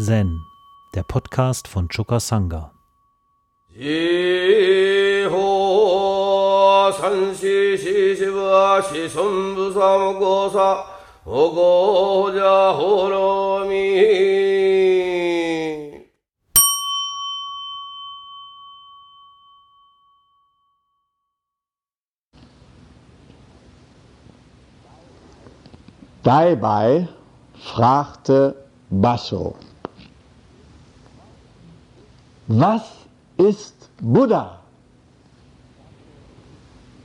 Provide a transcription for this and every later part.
Zen, der Podcast von Choka Sangha. Dabei fragte Basho, was ist Buddha?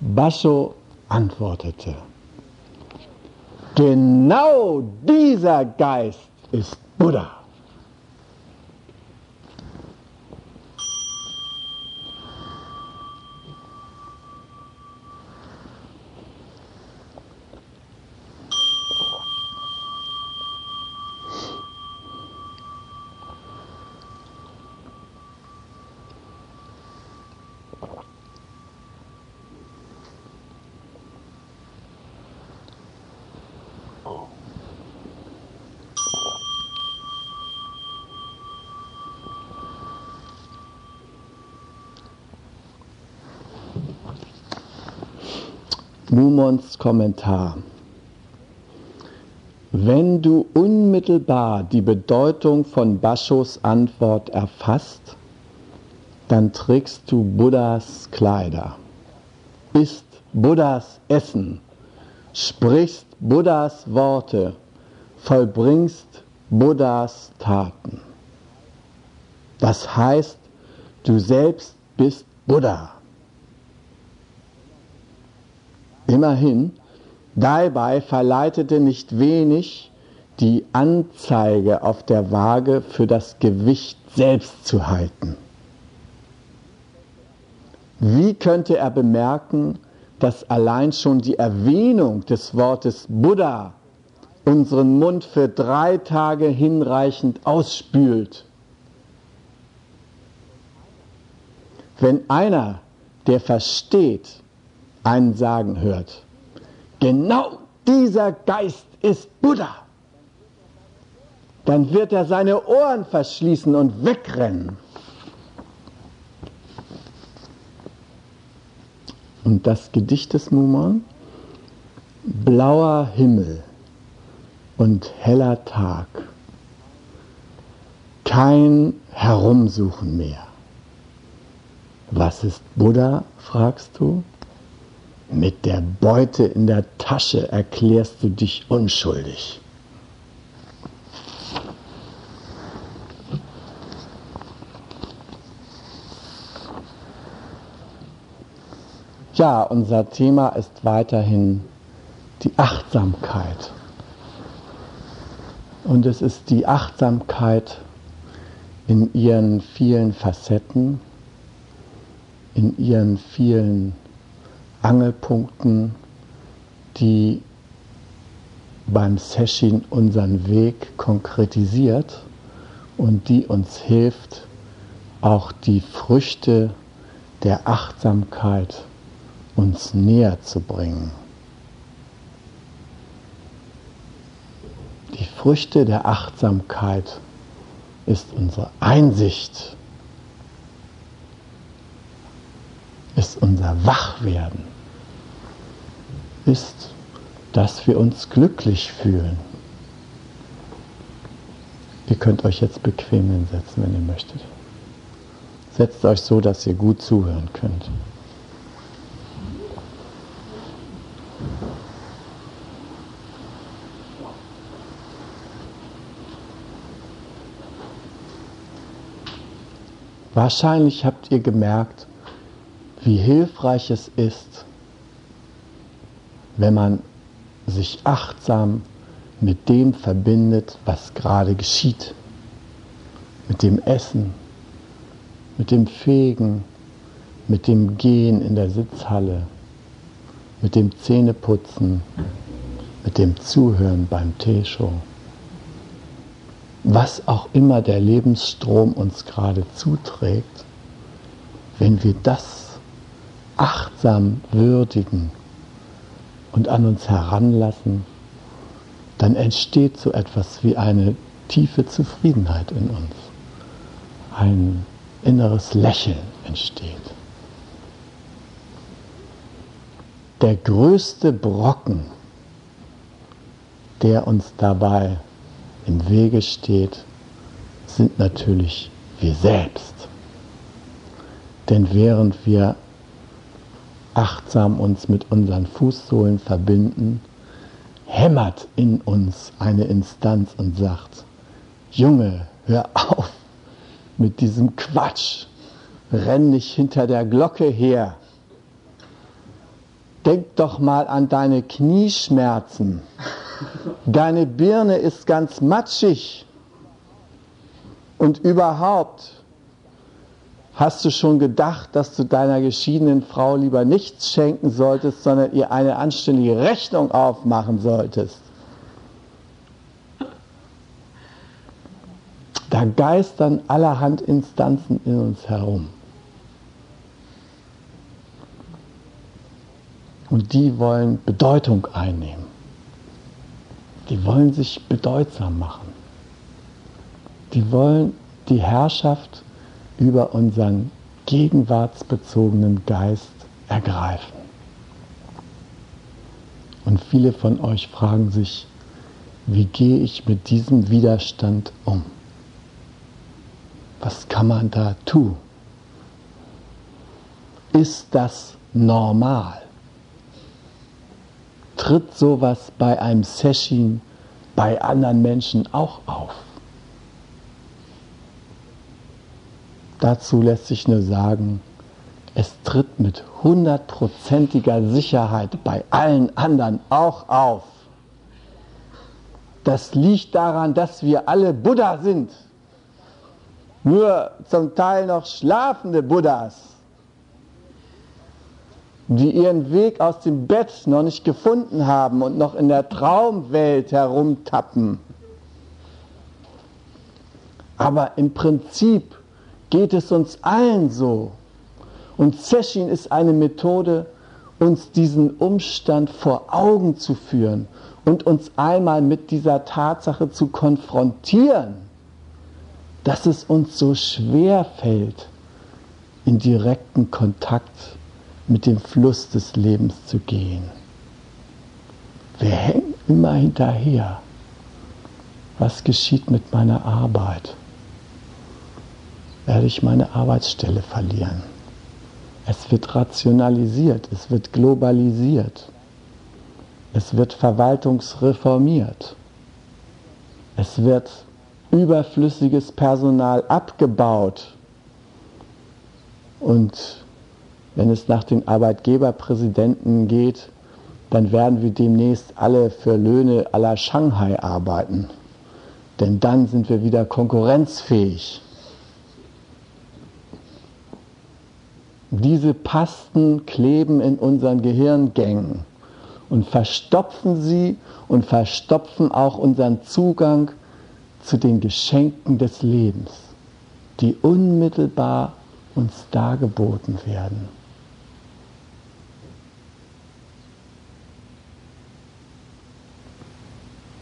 Basho antwortete, genau dieser Geist ist Buddha. Mumons Kommentar. Wenn du unmittelbar die Bedeutung von Baschos Antwort erfasst, dann trägst du Buddhas Kleider, isst Buddhas Essen, sprichst Buddhas Worte, vollbringst Buddhas Taten. Das heißt, du selbst bist Buddha. Immerhin, dabei verleitete nicht wenig die Anzeige auf der Waage für das Gewicht selbst zu halten. Wie könnte er bemerken, dass allein schon die Erwähnung des Wortes Buddha unseren Mund für drei Tage hinreichend ausspült? Wenn einer, der versteht, einen sagen hört. Genau dieser Geist ist Buddha. Dann wird er seine Ohren verschließen und wegrennen. Und das Gedicht des Mumon, blauer Himmel und heller Tag, kein Herumsuchen mehr. Was ist Buddha, fragst du? Mit der Beute in der Tasche erklärst du dich unschuldig. Ja, unser Thema ist weiterhin die Achtsamkeit. Und es ist die Achtsamkeit in ihren vielen Facetten, in ihren vielen Angelpunkten, die beim Session unseren Weg konkretisiert und die uns hilft, auch die Früchte der Achtsamkeit uns näher zu bringen. Die Früchte der Achtsamkeit ist unsere Einsicht, ist unser Wachwerden ist, dass wir uns glücklich fühlen. Ihr könnt euch jetzt bequem hinsetzen, wenn ihr möchtet. Setzt euch so, dass ihr gut zuhören könnt. Wahrscheinlich habt ihr gemerkt, wie hilfreich es ist, wenn man sich achtsam mit dem verbindet, was gerade geschieht. Mit dem Essen, mit dem Fegen, mit dem Gehen in der Sitzhalle, mit dem Zähneputzen, mit dem Zuhören beim Teeshow. Was auch immer der Lebensstrom uns gerade zuträgt, wenn wir das achtsam würdigen, und an uns heranlassen, dann entsteht so etwas wie eine tiefe Zufriedenheit in uns, ein inneres Lächeln entsteht. Der größte Brocken, der uns dabei im Wege steht, sind natürlich wir selbst. Denn während wir achtsam uns mit unseren Fußsohlen verbinden, hämmert in uns eine Instanz und sagt, Junge, hör auf mit diesem Quatsch, renn nicht hinter der Glocke her. Denk doch mal an deine Knieschmerzen. Deine Birne ist ganz matschig. Und überhaupt, hast du schon gedacht, dass du deiner geschiedenen Frau lieber nichts schenken solltest, sondern ihr eine anständige Rechnung aufmachen solltest? Da geistern allerhand Instanzen in uns herum. Und die wollen Bedeutung einnehmen. Die wollen sich bedeutsam machen. Die wollen die Herrschaft über unseren gegenwartsbezogenen Geist ergreifen. Und viele von euch fragen sich, wie gehe ich mit diesem Widerstand um? Was kann man da tun? Ist das normal? Tritt sowas bei einem Session bei anderen Menschen auch auf? Dazu lässt sich nur sagen, es tritt mit hundertprozentiger Sicherheit bei allen anderen auch auf. Das liegt daran, dass wir alle Buddha sind. Nur zum Teil noch schlafende Buddhas, die ihren Weg aus dem Bett noch nicht gefunden haben und noch in der Traumwelt herumtappen. Aber im Prinzip geht es uns allen so. Und Session ist eine Methode, uns diesen Umstand vor Augen zu führen und uns einmal mit dieser Tatsache zu konfrontieren, dass es uns so schwer fällt, in direkten Kontakt mit dem Fluss des Lebens zu gehen. Wir hängen immer hinterher. Was geschieht mit meiner Arbeit? Werde ich meine Arbeitsstelle verlieren. Es wird rationalisiert, es wird globalisiert, es wird verwaltungsreformiert, es wird überflüssiges Personal abgebaut und wenn es nach den Arbeitgeberpräsidenten geht, dann werden wir demnächst alle für Löhne aller Shanghai arbeiten. Denn dann sind wir wieder konkurrenzfähig. Diese Pasten kleben in unseren Gehirngängen und verstopfen sie und verstopfen auch unseren Zugang zu den Geschenken des Lebens, die unmittelbar uns dargeboten werden.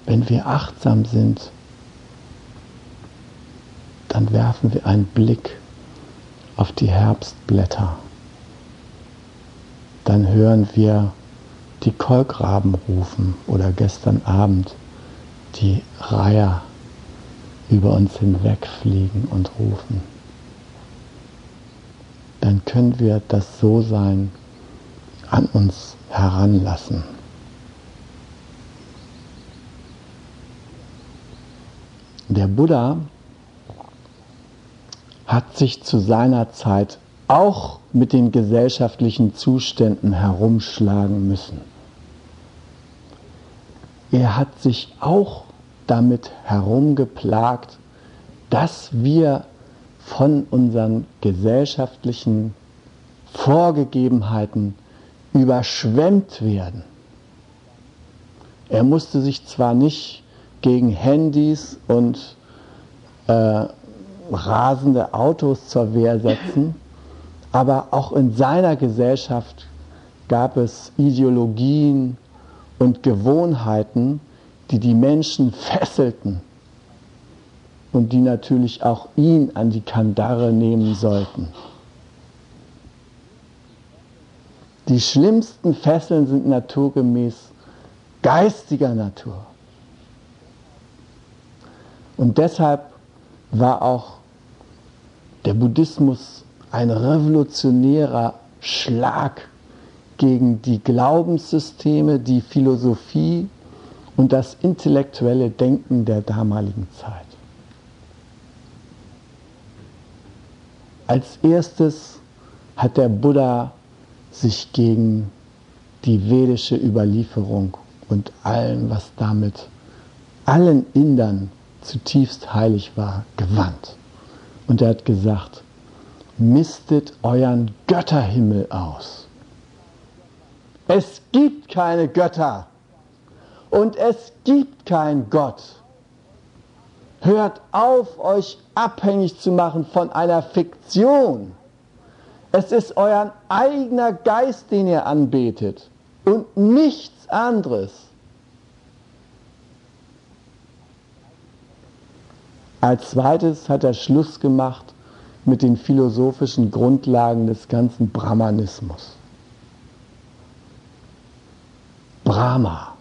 Wenn wir achtsam sind, dann werfen wir einen Blick auf die Herbstblätter. Dann hören wir die Kolkraben rufen oder gestern Abend die Reiher über uns hinwegfliegen und rufen. Dann können wir das So-Sein an uns heranlassen. Der Buddha hat sich zu seiner Zeit auch mit den gesellschaftlichen Zuständen herumschlagen müssen. Er hat sich auch damit herumgeplagt, dass wir von unseren gesellschaftlichen Vorgegebenheiten überschwemmt werden. Er musste sich zwar nicht gegen Handys und äh, rasende Autos zur Wehr setzen, aber auch in seiner Gesellschaft gab es Ideologien und Gewohnheiten, die die Menschen fesselten und die natürlich auch ihn an die Kandare nehmen sollten. Die schlimmsten Fesseln sind naturgemäß geistiger Natur. Und deshalb war auch der Buddhismus ein revolutionärer Schlag gegen die Glaubenssysteme, die Philosophie und das intellektuelle Denken der damaligen Zeit. Als erstes hat der Buddha sich gegen die vedische Überlieferung und allen, was damit allen Indern zutiefst heilig war, gewandt. Und er hat gesagt, mistet euren Götterhimmel aus. Es gibt keine Götter und es gibt keinen Gott. Hört auf, euch abhängig zu machen von einer Fiktion. Es ist euer eigener Geist, den ihr anbetet und nichts anderes. Als zweites hat er Schluss gemacht mit den philosophischen Grundlagen des ganzen Brahmanismus. Brahma.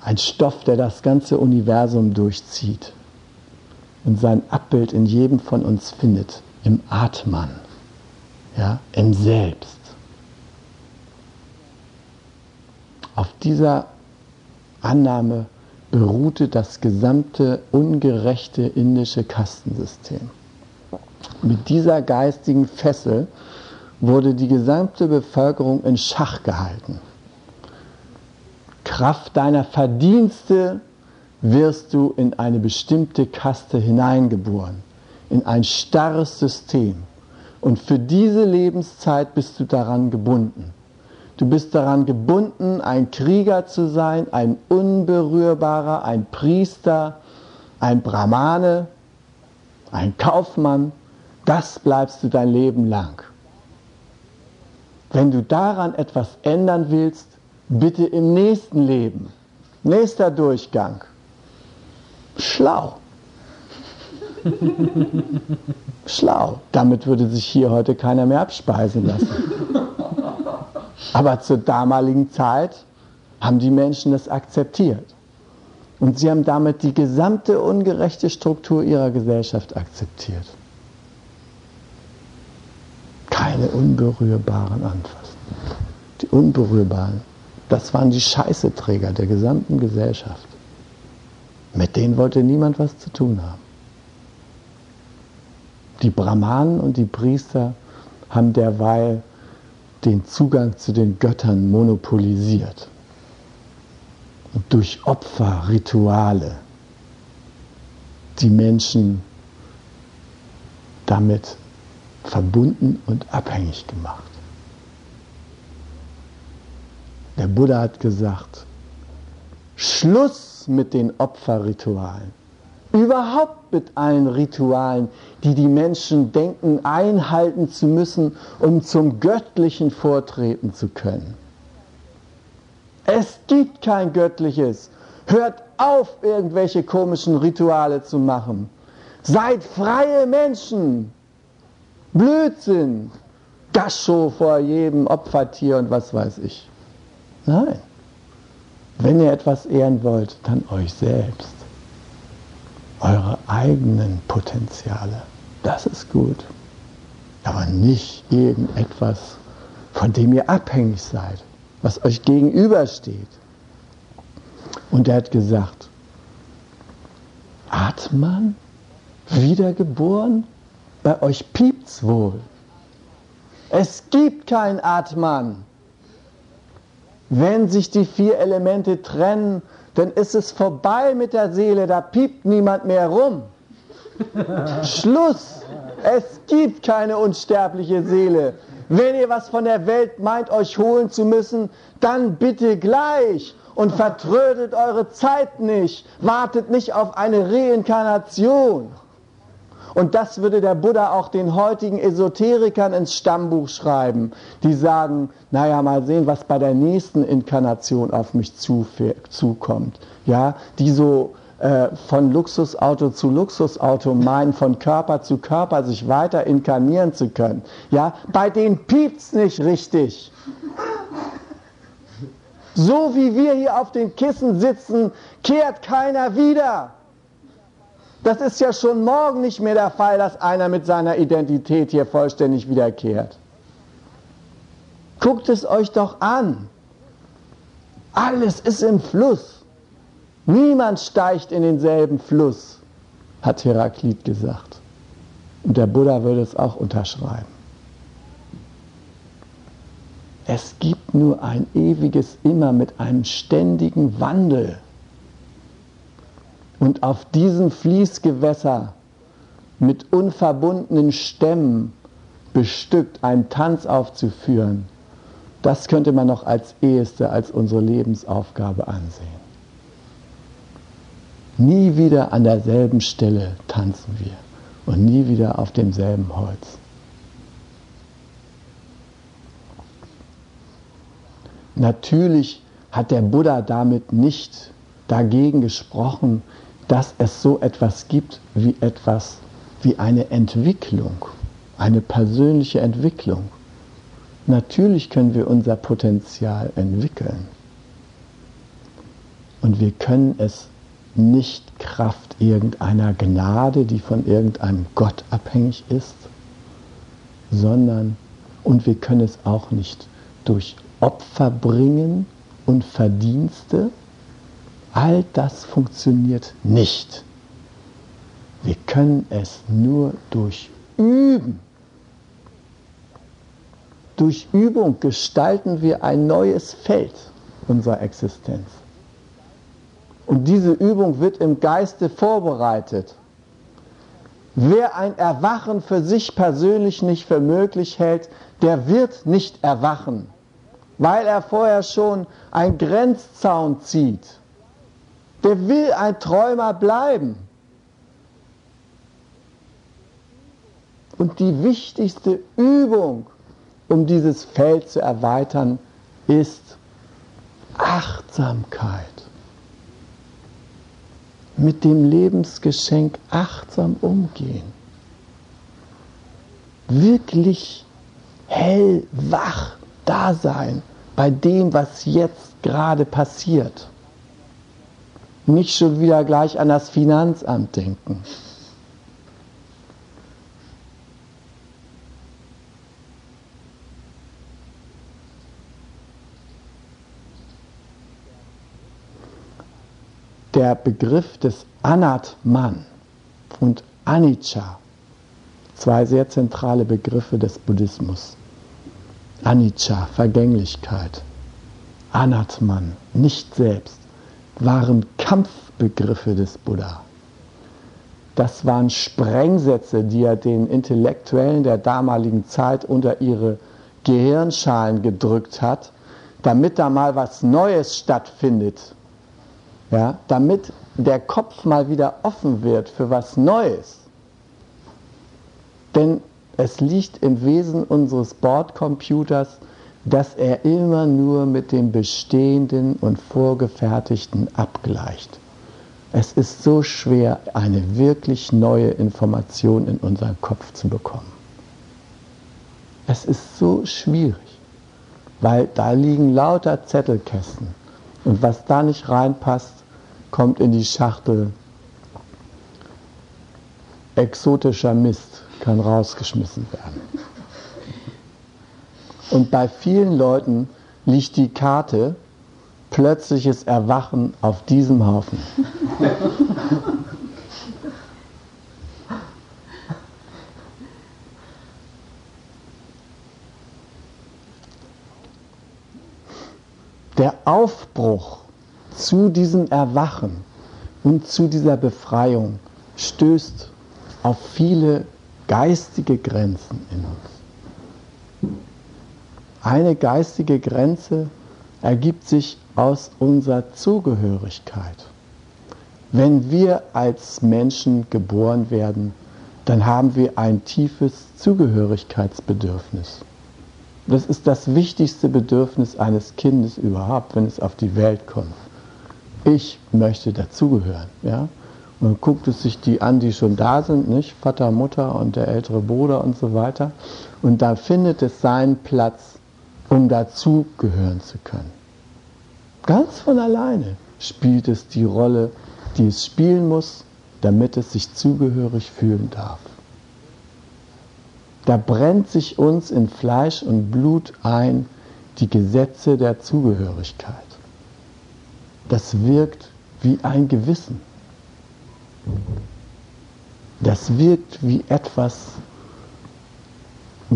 Ein Stoff, der das ganze Universum durchzieht und sein Abbild in jedem von uns findet, im Atman, ja, im Selbst. Auf dieser Annahme beruhte das gesamte ungerechte indische Kastensystem. Mit dieser geistigen Fessel wurde die gesamte Bevölkerung in Schach gehalten. Kraft deiner Verdienste wirst du in eine bestimmte Kaste hineingeboren, in ein starres System. Und für diese Lebenszeit bist du daran gebunden. Du bist daran gebunden, ein Krieger zu sein, ein Unberührbarer, ein Priester, ein Brahmane, ein Kaufmann. Das bleibst du dein Leben lang. Wenn du daran etwas ändern willst, bitte im nächsten Leben. Nächster Durchgang. Schlau. Schlau. Damit würde sich hier heute keiner mehr abspeisen lassen. Aber zur damaligen Zeit haben die Menschen das akzeptiert. Und sie haben damit die gesamte ungerechte Struktur ihrer Gesellschaft akzeptiert. Keine Unberührbaren anfassen. Die Unberührbaren, das waren die Scheißeträger der gesamten Gesellschaft. Mit denen wollte niemand was zu tun haben. Die Brahmanen und die Priester haben derweil den Zugang zu den Göttern monopolisiert. Und durch Opferrituale die Menschen damit verbunden und abhängig gemacht. Der Buddha hat gesagt, Schluss mit den Opferritualen überhaupt mit allen Ritualen, die die Menschen denken, einhalten zu müssen, um zum Göttlichen vortreten zu können. Es gibt kein Göttliches. Hört auf, irgendwelche komischen Rituale zu machen. Seid freie Menschen. Blödsinn. Gascho vor jedem Opfertier und was weiß ich. Nein. Wenn ihr etwas ehren wollt, dann euch selbst eure eigenen Potenziale. Das ist gut. Aber nicht irgendetwas, von dem ihr abhängig seid, was euch gegenübersteht. Und er hat gesagt, Atman, wiedergeboren, bei euch piept's wohl. Es gibt kein Atman. Wenn sich die vier Elemente trennen, dann ist es vorbei mit der Seele, da piept niemand mehr rum. Schluss! Es gibt keine unsterbliche Seele. Wenn ihr was von der Welt meint, euch holen zu müssen, dann bitte gleich und vertrödet eure Zeit nicht. Wartet nicht auf eine Reinkarnation. Und das würde der Buddha auch den heutigen Esoterikern ins Stammbuch schreiben, die sagen, naja, mal sehen, was bei der nächsten Inkarnation auf mich zukommt. Ja, die so äh, von Luxusauto zu Luxusauto meinen, von Körper zu Körper sich weiter inkarnieren zu können. Ja, bei denen piept's nicht richtig. So wie wir hier auf den Kissen sitzen, kehrt keiner wieder. Das ist ja schon morgen nicht mehr der Fall, dass einer mit seiner Identität hier vollständig wiederkehrt. Guckt es euch doch an. Alles ist im Fluss. Niemand steigt in denselben Fluss, hat Heraklit gesagt. Und der Buddha würde es auch unterschreiben. Es gibt nur ein ewiges Immer mit einem ständigen Wandel. Und auf diesem Fließgewässer mit unverbundenen Stämmen bestückt einen Tanz aufzuführen, das könnte man noch als eheste, als unsere Lebensaufgabe ansehen. Nie wieder an derselben Stelle tanzen wir und nie wieder auf demselben Holz. Natürlich hat der Buddha damit nicht dagegen gesprochen, dass es so etwas gibt wie etwas wie eine Entwicklung, eine persönliche Entwicklung. Natürlich können wir unser Potenzial entwickeln. Und wir können es nicht Kraft irgendeiner Gnade, die von irgendeinem Gott abhängig ist, sondern, und wir können es auch nicht durch Opfer bringen und Verdienste, all das funktioniert nicht. Wir können es nur durch Üben. Durch Übung gestalten wir ein neues Feld unserer Existenz. Und diese Übung wird im Geiste vorbereitet. Wer ein Erwachen für sich persönlich nicht für möglich hält, der wird nicht erwachen, weil er vorher schon einen Grenzzaun zieht. Der will ein Träumer bleiben. Und die wichtigste Übung, um dieses Feld zu erweitern, ist Achtsamkeit mit dem Lebensgeschenk achtsam umgehen. Wirklich hellwach da sein bei dem, was jetzt gerade passiert. Nicht schon wieder gleich an das Finanzamt denken. der Begriff des Anatman und Anicca, zwei sehr zentrale Begriffe des Buddhismus. Anicca, Vergänglichkeit, Anatman, nicht selbst, waren Kampfbegriffe des Buddha. Das waren Sprengsätze, die er den Intellektuellen der damaligen Zeit unter ihre Gehirnschalen gedrückt hat, damit da mal was Neues stattfindet ja, damit der Kopf mal wieder offen wird für was Neues. Denn es liegt im Wesen unseres Bordcomputers, dass er immer nur mit dem Bestehenden und Vorgefertigten abgleicht. Es ist so schwer, eine wirklich neue Information in unseren Kopf zu bekommen. Es ist so schwierig, weil da liegen lauter Zettelkästen. Und was da nicht reinpasst, kommt in die Schachtel. Exotischer Mist kann rausgeschmissen werden. Und bei vielen Leuten liegt die Karte plötzliches Erwachen auf diesem Haufen. Der Aufbruch zu diesem Erwachen und zu dieser Befreiung stößt auf viele geistige Grenzen in uns. Eine geistige Grenze ergibt sich aus unserer Zugehörigkeit. Wenn wir als Menschen geboren werden, dann haben wir ein tiefes Zugehörigkeitsbedürfnis. Das ist das wichtigste Bedürfnis eines Kindes überhaupt, wenn es auf die Welt kommt. Ich möchte dazugehören. Ja? Und dann guckt es sich die an, die schon da sind, nicht? Vater, Mutter und der ältere Bruder und so weiter. Und da findet es seinen Platz, um dazugehören zu können. Ganz von alleine spielt es die Rolle, die es spielen muss, damit es sich zugehörig fühlen darf. Da brennt sich uns in Fleisch und Blut ein die Gesetze der Zugehörigkeit. Das wirkt wie ein Gewissen. Das wirkt wie etwas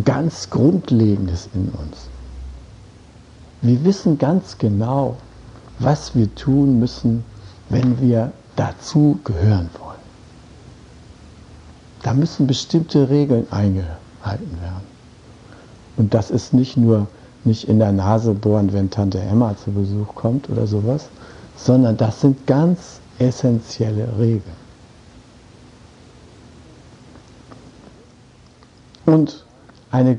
ganz Grundlegendes in uns. Wir wissen ganz genau, was wir tun müssen, wenn wir dazu gehören wollen. Da müssen bestimmte Regeln eingehalten werden. Und das ist nicht nur nicht in der Nase bohren, wenn Tante Emma zu Besuch kommt oder sowas, sondern das sind ganz essentielle Regeln. Und eine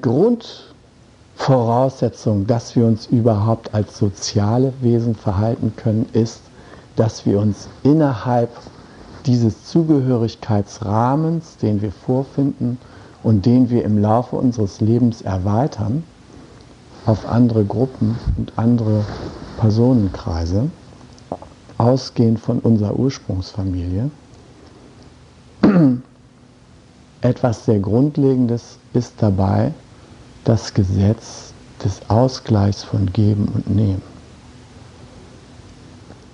Grundvoraussetzung, dass wir uns überhaupt als soziale Wesen verhalten können, ist, dass wir uns innerhalb dieses Zugehörigkeitsrahmens, den wir vorfinden und den wir im Laufe unseres Lebens erweitern auf andere Gruppen und andere Personenkreise, ausgehend von unserer Ursprungsfamilie, etwas sehr Grundlegendes ist dabei das Gesetz des Ausgleichs von Geben und Nehmen.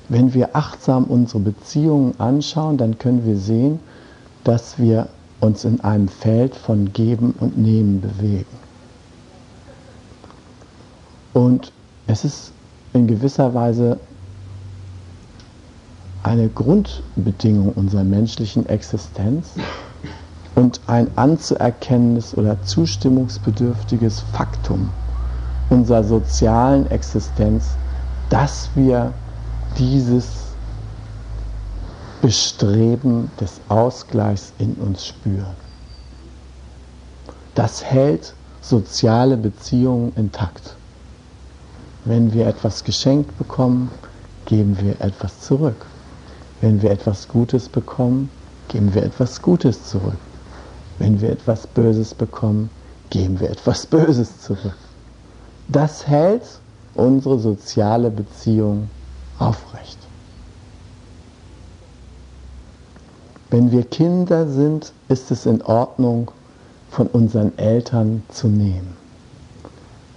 Wenn wir achtsam unsere Beziehungen anschauen, dann können wir sehen, dass wir uns in einem Feld von Geben und Nehmen bewegen. Und es ist in gewisser Weise eine Grundbedingung unserer menschlichen Existenz und ein anzuerkennendes oder zustimmungsbedürftiges Faktum unserer sozialen Existenz, dass wir dieses Bestreben des Ausgleichs in uns spüren. Das hält soziale Beziehungen intakt. Wenn wir etwas geschenkt bekommen, geben wir etwas zurück. Wenn wir etwas Gutes bekommen, geben wir etwas Gutes zurück. Wenn wir etwas Böses bekommen, geben wir etwas Böses zurück. Das hält unsere soziale Beziehung aufrecht. Wenn wir Kinder sind, ist es in Ordnung, von unseren Eltern zu nehmen.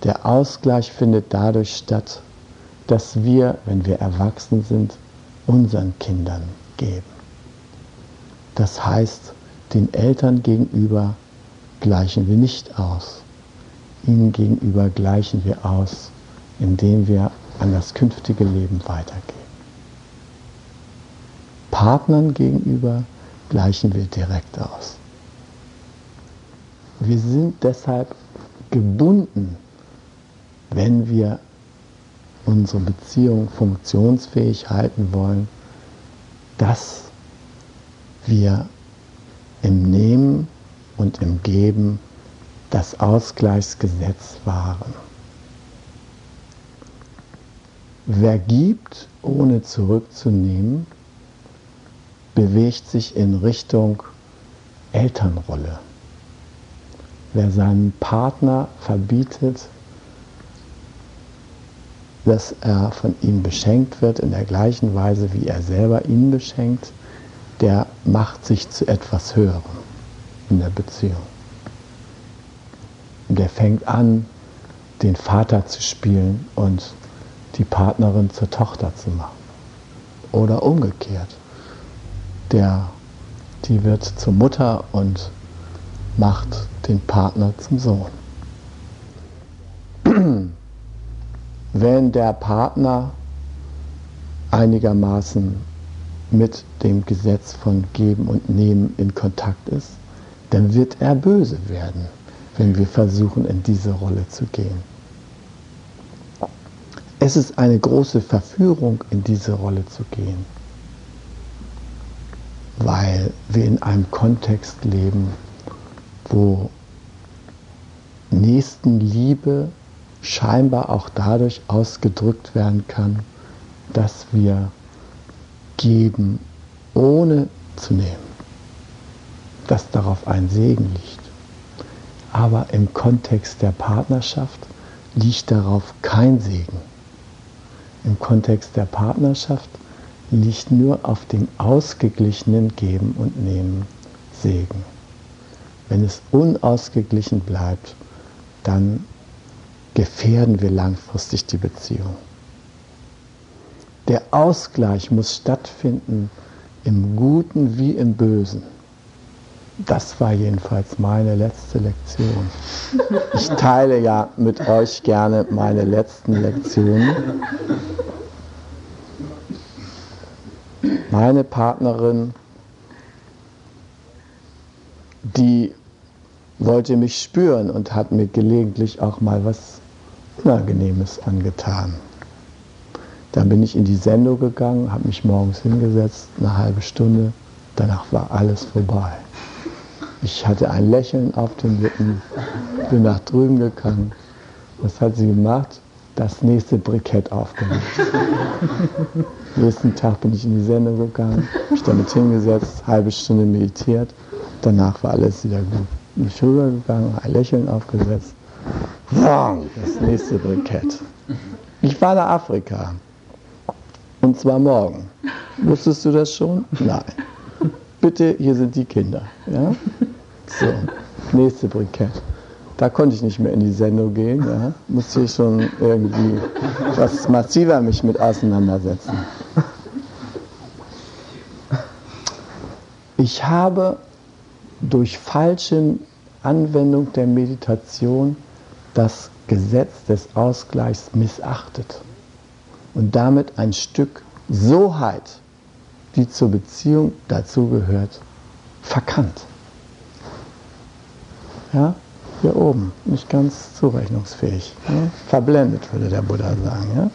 Der Ausgleich findet dadurch statt, dass wir, wenn wir erwachsen sind, unseren Kindern geben. Das heißt, den Eltern gegenüber gleichen wir nicht aus. Ihnen gegenüber gleichen wir aus, indem wir an das künftige Leben weitergeben. Partnern gegenüber gleichen wir direkt aus. Wir sind deshalb gebunden, wenn wir unsere Beziehung funktionsfähig halten wollen, dass wir im Nehmen und im Geben das Ausgleichsgesetz wahren. Wer gibt, ohne zurückzunehmen, bewegt sich in Richtung Elternrolle. Wer seinem Partner verbietet, dass er von ihm beschenkt wird in der gleichen Weise, wie er selber ihn beschenkt, der macht sich zu etwas Höherem in der Beziehung. Und der fängt an, den Vater zu spielen und die Partnerin zur Tochter zu machen. Oder umgekehrt. Der, die wird zur Mutter und macht den Partner zum Sohn. Wenn der Partner einigermaßen mit dem Gesetz von Geben und Nehmen in Kontakt ist, dann wird er böse werden, wenn wir versuchen, in diese Rolle zu gehen. Es ist eine große Verführung, in diese Rolle zu gehen, weil wir in einem Kontext leben, wo Nächstenliebe scheinbar auch dadurch ausgedrückt werden kann, dass wir geben, ohne zu nehmen, dass darauf ein Segen liegt. Aber im Kontext der Partnerschaft liegt darauf kein Segen. Im Kontext der Partnerschaft liegt nur auf dem ausgeglichenen Geben und Nehmen Segen. Wenn es unausgeglichen bleibt, dann gefährden wir langfristig die Beziehung. Der Ausgleich muss stattfinden im Guten wie im Bösen. Das war jedenfalls meine letzte Lektion. Ich teile ja mit euch gerne meine letzten Lektionen. Meine Partnerin, die wollte mich spüren und hat mir gelegentlich auch mal was Unangenehmes angetan. Dann bin ich in die Sendung gegangen, habe mich morgens hingesetzt, eine halbe Stunde, danach war alles vorbei. Ich hatte ein Lächeln auf den Lippen, bin nach drüben gegangen. Was hat sie gemacht? Das nächste Brikett aufgemacht. Nächsten Tag bin ich in die Sendung gegangen, mich damit hingesetzt, halbe Stunde meditiert. Danach war alles wieder gut. Bin ich rübergegangen, ein Lächeln aufgesetzt. Das nächste Brikett. Ich war nach Afrika. Und zwar morgen. Wusstest du das schon? Nein. Bitte, hier sind die Kinder. Ja? So, nächste Brikett. Da konnte ich nicht mehr in die Sendung gehen. Ja? Musste ich schon irgendwie was massiver mich mit auseinandersetzen. Ich habe durch falsche Anwendung der Meditation das Gesetz des Ausgleichs missachtet und damit ein Stück Soheit, die zur Beziehung dazugehört, verkannt. Ja, hier oben, nicht ganz zurechnungsfähig, ja? verblendet würde der Buddha sagen. Ja?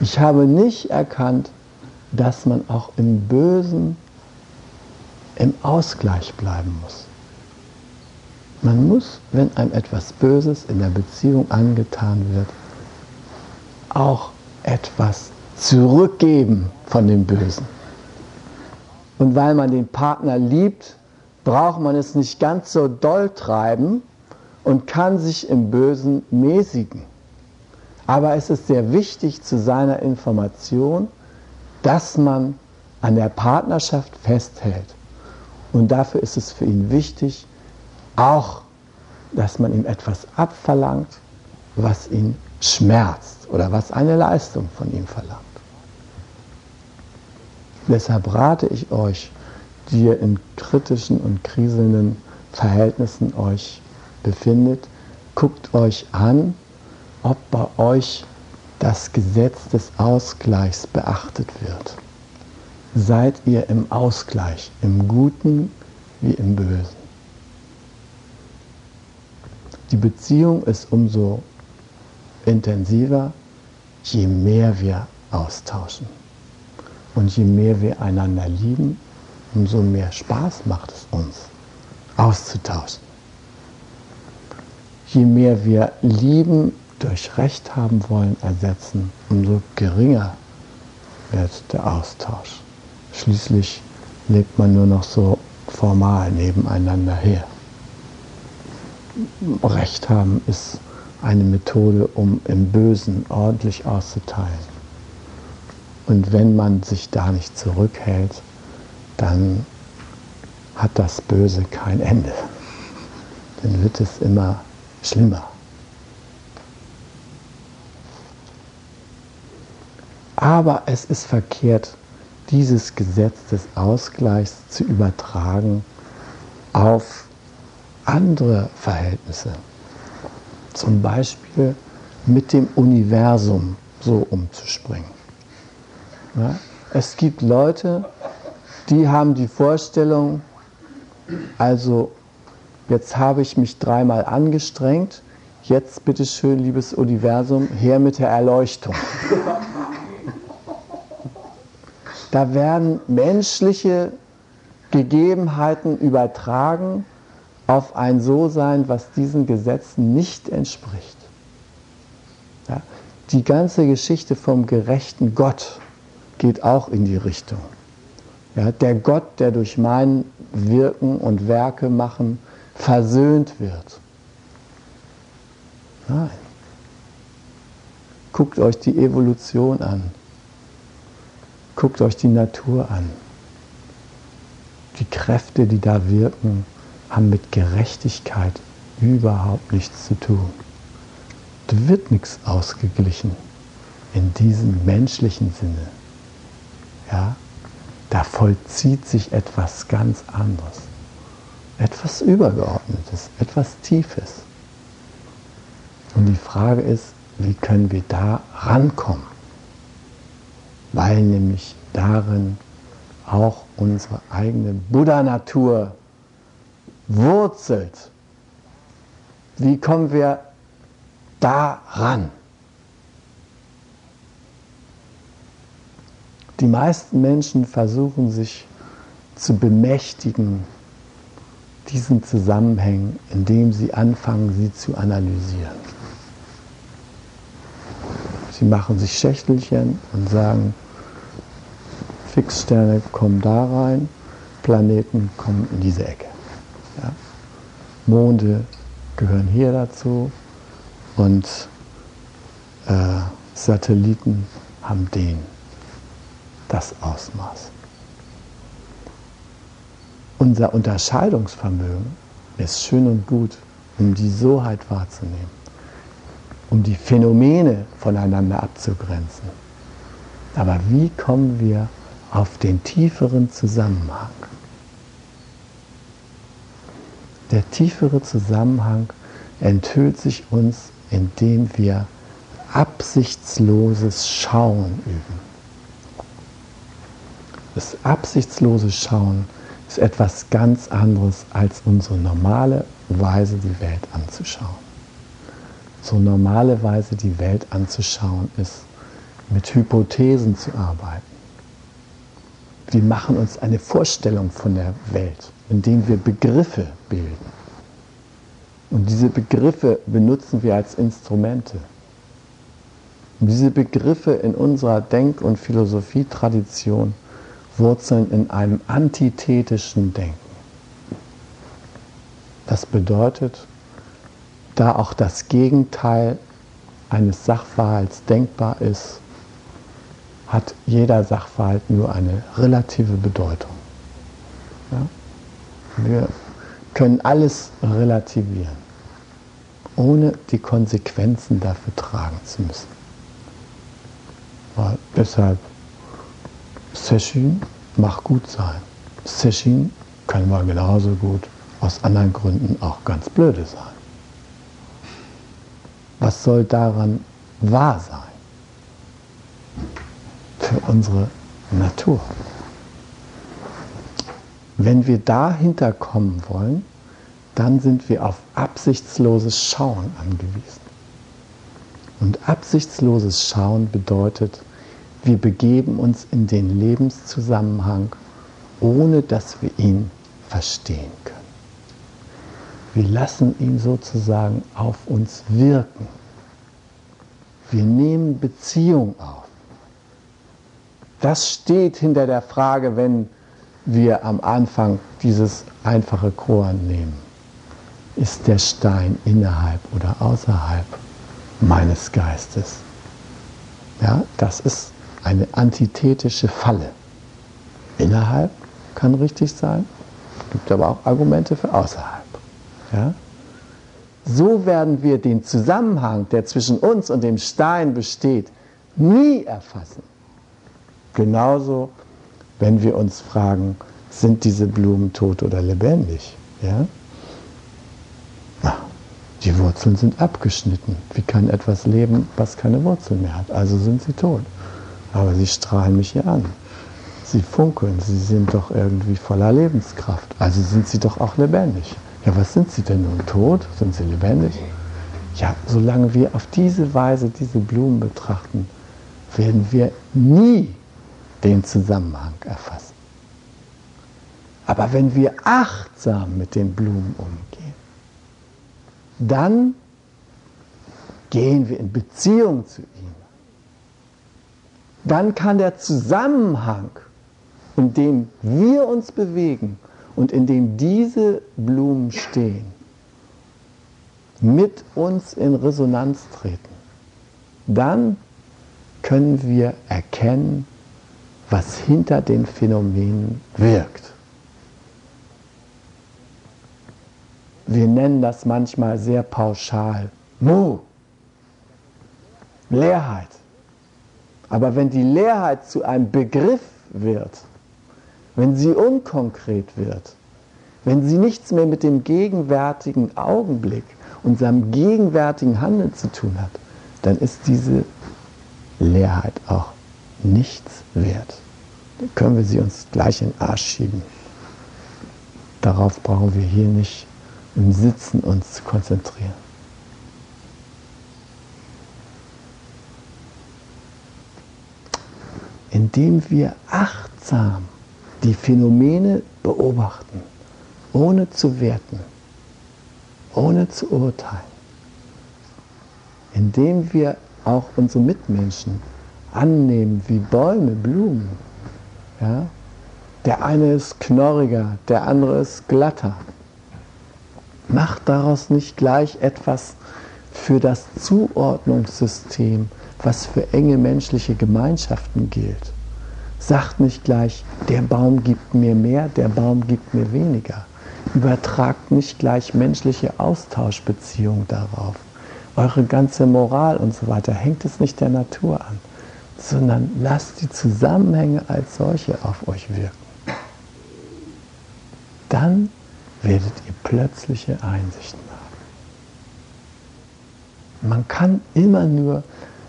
Ich habe nicht erkannt, dass man auch im Bösen im Ausgleich bleiben muss. Man muss, wenn einem etwas Böses in der Beziehung angetan wird, auch etwas zurückgeben von dem Bösen. Und weil man den Partner liebt, braucht man es nicht ganz so doll treiben und kann sich im Bösen mäßigen. Aber es ist sehr wichtig zu seiner Information, dass man an der Partnerschaft festhält. Und dafür ist es für ihn wichtig, auch, dass man ihm etwas abverlangt, was ihn schmerzt oder was eine Leistung von ihm verlangt. Deshalb rate ich euch, die ihr in kritischen und kriselnden Verhältnissen euch befindet, guckt euch an, ob bei euch das Gesetz des Ausgleichs beachtet wird. Seid ihr im Ausgleich, im Guten wie im Bösen. Die Beziehung ist umso intensiver, je mehr wir austauschen. Und je mehr wir einander lieben, umso mehr Spaß macht es uns, auszutauschen. Je mehr wir lieben durch Recht haben wollen ersetzen, umso geringer wird der Austausch. Schließlich lebt man nur noch so formal nebeneinander her. Recht haben ist eine Methode, um im Bösen ordentlich auszuteilen. Und wenn man sich da nicht zurückhält, dann hat das Böse kein Ende. Dann wird es immer schlimmer. Aber es ist verkehrt, dieses Gesetz des Ausgleichs zu übertragen auf andere Verhältnisse. Zum Beispiel mit dem Universum so umzuspringen. Ja? Es gibt Leute, die haben die Vorstellung, also jetzt habe ich mich dreimal angestrengt, jetzt bitte schön, liebes Universum, her mit der Erleuchtung. Da werden menschliche Gegebenheiten übertragen auf ein So-Sein, was diesen Gesetzen nicht entspricht. Ja? Die ganze Geschichte vom gerechten Gott geht auch in die Richtung. Ja? Der Gott, der durch mein Wirken und Werke machen versöhnt wird. Nein. Guckt euch die Evolution an. Guckt euch die Natur an. Die Kräfte, die da wirken, haben mit Gerechtigkeit überhaupt nichts zu tun. Da wird nichts ausgeglichen in diesem menschlichen Sinne. Ja? Da vollzieht sich etwas ganz anderes. Etwas Übergeordnetes, etwas Tiefes. Und die Frage ist, wie können wir da rankommen? Weil nämlich darin auch unsere eigene Buddha-Natur wurzelt. Wie kommen wir da ran? Die meisten Menschen versuchen sich zu bemächtigen diesen Zusammenhängen, indem sie anfangen, sie zu analysieren. Sie machen sich Schächtelchen und sagen, Fixsterne kommen da rein, Planeten kommen in diese Ecke. Ja? Monde gehören hier dazu und äh, Satelliten haben den, das Ausmaß. Unser Unterscheidungsvermögen ist schön und gut, um die Soheit wahrzunehmen um die Phänomene voneinander abzugrenzen. Aber wie kommen wir auf den tieferen Zusammenhang? Der tiefere Zusammenhang enthüllt sich uns, indem wir absichtsloses Schauen üben. Das absichtslose Schauen ist etwas ganz anderes als unsere normale Weise, die Welt anzuschauen so normale Weise die Welt anzuschauen ist, mit Hypothesen zu arbeiten. Wir machen uns eine Vorstellung von der Welt, indem wir Begriffe bilden. Und diese Begriffe benutzen wir als Instrumente. Und diese Begriffe in unserer Denk- und Philosophietradition wurzeln in einem antithetischen Denken. Das bedeutet, da auch das Gegenteil eines Sachverhalts denkbar ist, hat jeder Sachverhalt nur eine relative Bedeutung. Ja? Wir können alles relativieren, ohne die Konsequenzen dafür tragen zu müssen. Aber deshalb, Session mag gut sein. Session kann mal genauso gut aus anderen Gründen auch ganz blöde sein. Was soll daran wahr sein? Für unsere Natur. Wenn wir dahinter kommen wollen, dann sind wir auf absichtsloses Schauen angewiesen. Und absichtsloses Schauen bedeutet, wir begeben uns in den Lebenszusammenhang, ohne dass wir ihn verstehen können. Wir lassen ihn sozusagen auf uns wirken. Wir nehmen Beziehung auf. Das steht hinter der Frage, wenn wir am Anfang dieses einfache Korn nehmen. Ist der Stein innerhalb oder außerhalb meines Geistes? Ja, das ist eine antithetische Falle. Innerhalb kann richtig sein, gibt aber auch Argumente für außerhalb. Ja? So werden wir den Zusammenhang, der zwischen uns und dem Stein besteht, nie erfassen. Genauso, wenn wir uns fragen, sind diese Blumen tot oder lebendig? Ja? Die Wurzeln sind abgeschnitten. Wie kann etwas leben, was keine Wurzeln mehr hat? Also sind sie tot. Aber sie strahlen mich hier an. Sie funkeln, sie sind doch irgendwie voller Lebenskraft. Also sind sie doch auch lebendig. Ja, was sind sie denn nun tot? Sind sie lebendig? Ja, solange wir auf diese Weise diese Blumen betrachten, werden wir nie den Zusammenhang erfassen. Aber wenn wir achtsam mit den Blumen umgehen, dann gehen wir in Beziehung zu ihnen. Dann kann der Zusammenhang, in dem wir uns bewegen und in dem diese Blumen stehen, mit uns in Resonanz treten. Dann können wir erkennen, was hinter den Phänomenen wirkt. Wir nennen das manchmal sehr pauschal Mu, Leerheit. Aber wenn die Leerheit zu einem Begriff wird, wenn sie unkonkret wird, wenn sie nichts mehr mit dem gegenwärtigen Augenblick, unserem gegenwärtigen Handeln zu tun hat, dann ist diese Leerheit auch nichts wert. Können wir sie uns gleich in den Arsch schieben. Darauf brauchen wir hier nicht im Sitzen uns zu konzentrieren. Indem wir achtsam die Phänomene beobachten, ohne zu werten, ohne zu urteilen, indem wir auch unsere Mitmenschen annehmen wie Bäume, Blumen. Ja? Der eine ist knorriger, der andere ist glatter. Macht daraus nicht gleich etwas für das Zuordnungssystem, was für enge menschliche Gemeinschaften gilt. Sagt nicht gleich, der Baum gibt mir mehr, der Baum gibt mir weniger. Übertragt nicht gleich menschliche Austauschbeziehungen darauf. Eure ganze Moral und so weiter hängt es nicht der Natur an, sondern lasst die Zusammenhänge als solche auf euch wirken. Dann werdet ihr plötzliche Einsichten haben. Man kann immer nur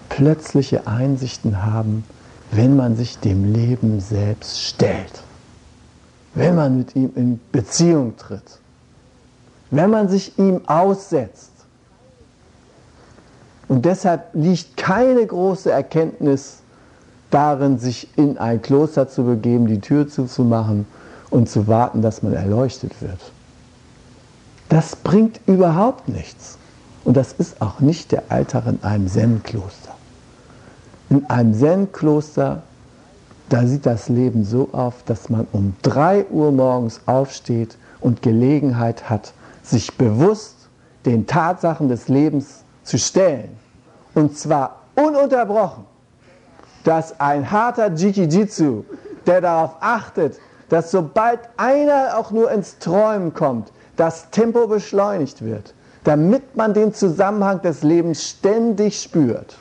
plötzliche Einsichten haben, wenn man sich dem Leben selbst stellt, wenn man mit ihm in Beziehung tritt, wenn man sich ihm aussetzt. Und deshalb liegt keine große Erkenntnis darin, sich in ein Kloster zu begeben, die Tür zuzumachen und zu warten, dass man erleuchtet wird. Das bringt überhaupt nichts. Und das ist auch nicht der Alltag in einem Zen-Kloster. In einem Zen-Kloster, da sieht das Leben so auf, dass man um 3 Uhr morgens aufsteht und Gelegenheit hat, sich bewusst den Tatsachen des Lebens zu stellen. Und zwar ununterbrochen, dass ein harter Jikijitsu, der darauf achtet, dass sobald einer auch nur ins Träumen kommt, das Tempo beschleunigt wird, damit man den Zusammenhang des Lebens ständig spürt.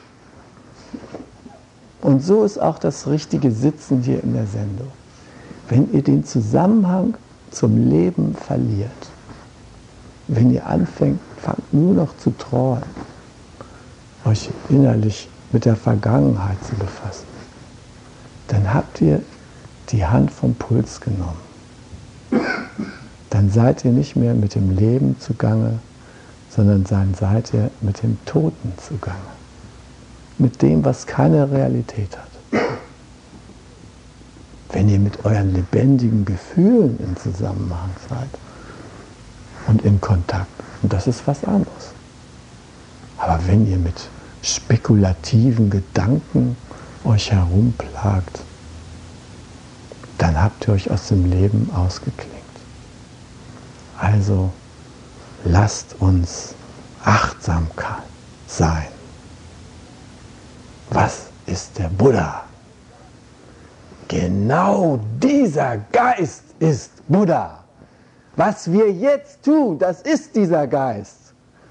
Und so ist auch das richtige Sitzen hier in der Sendung. Wenn ihr den Zusammenhang zum Leben verliert, wenn ihr anfängt, fangt nur noch zu träumen, euch innerlich mit der Vergangenheit zu befassen, dann habt ihr die Hand vom Puls genommen dann seid ihr nicht mehr mit dem Leben zugange, sondern seid ihr mit dem Toten zugange. Mit dem, was keine Realität hat. Wenn ihr mit euren lebendigen Gefühlen im Zusammenhang seid und in Kontakt, und das ist was anderes. Aber wenn ihr mit spekulativen Gedanken euch herumplagt, dann habt ihr euch aus dem Leben ausgeklinkt. Also lasst uns Achtsamkeit sein. Was ist der Buddha? Genau dieser Geist ist Buddha. Was wir jetzt tun, das ist dieser Geist.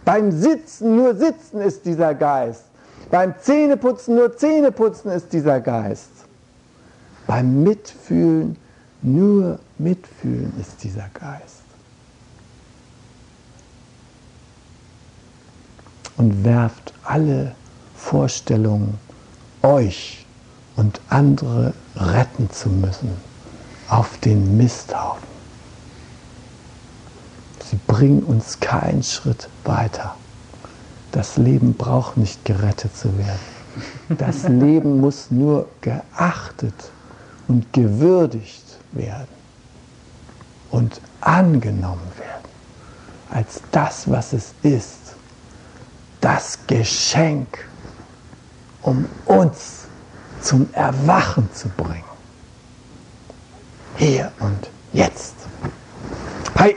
Beim Sitzen nur Sitzen ist dieser Geist. Beim Zähneputzen nur Zähneputzen ist dieser Geist. Beim Mitfühlen nur Mitfühlen ist dieser Geist. und werft alle Vorstellungen, euch und andere retten zu müssen, auf den Misthaufen. Sie bringen uns keinen Schritt weiter. Das Leben braucht nicht gerettet zu werden. Das Leben muss nur geachtet und gewürdigt werden. und angenommen werden als das, was es ist. Das Geschenk, um uns zum Erwachen zu bringen. Hier und jetzt. Hi!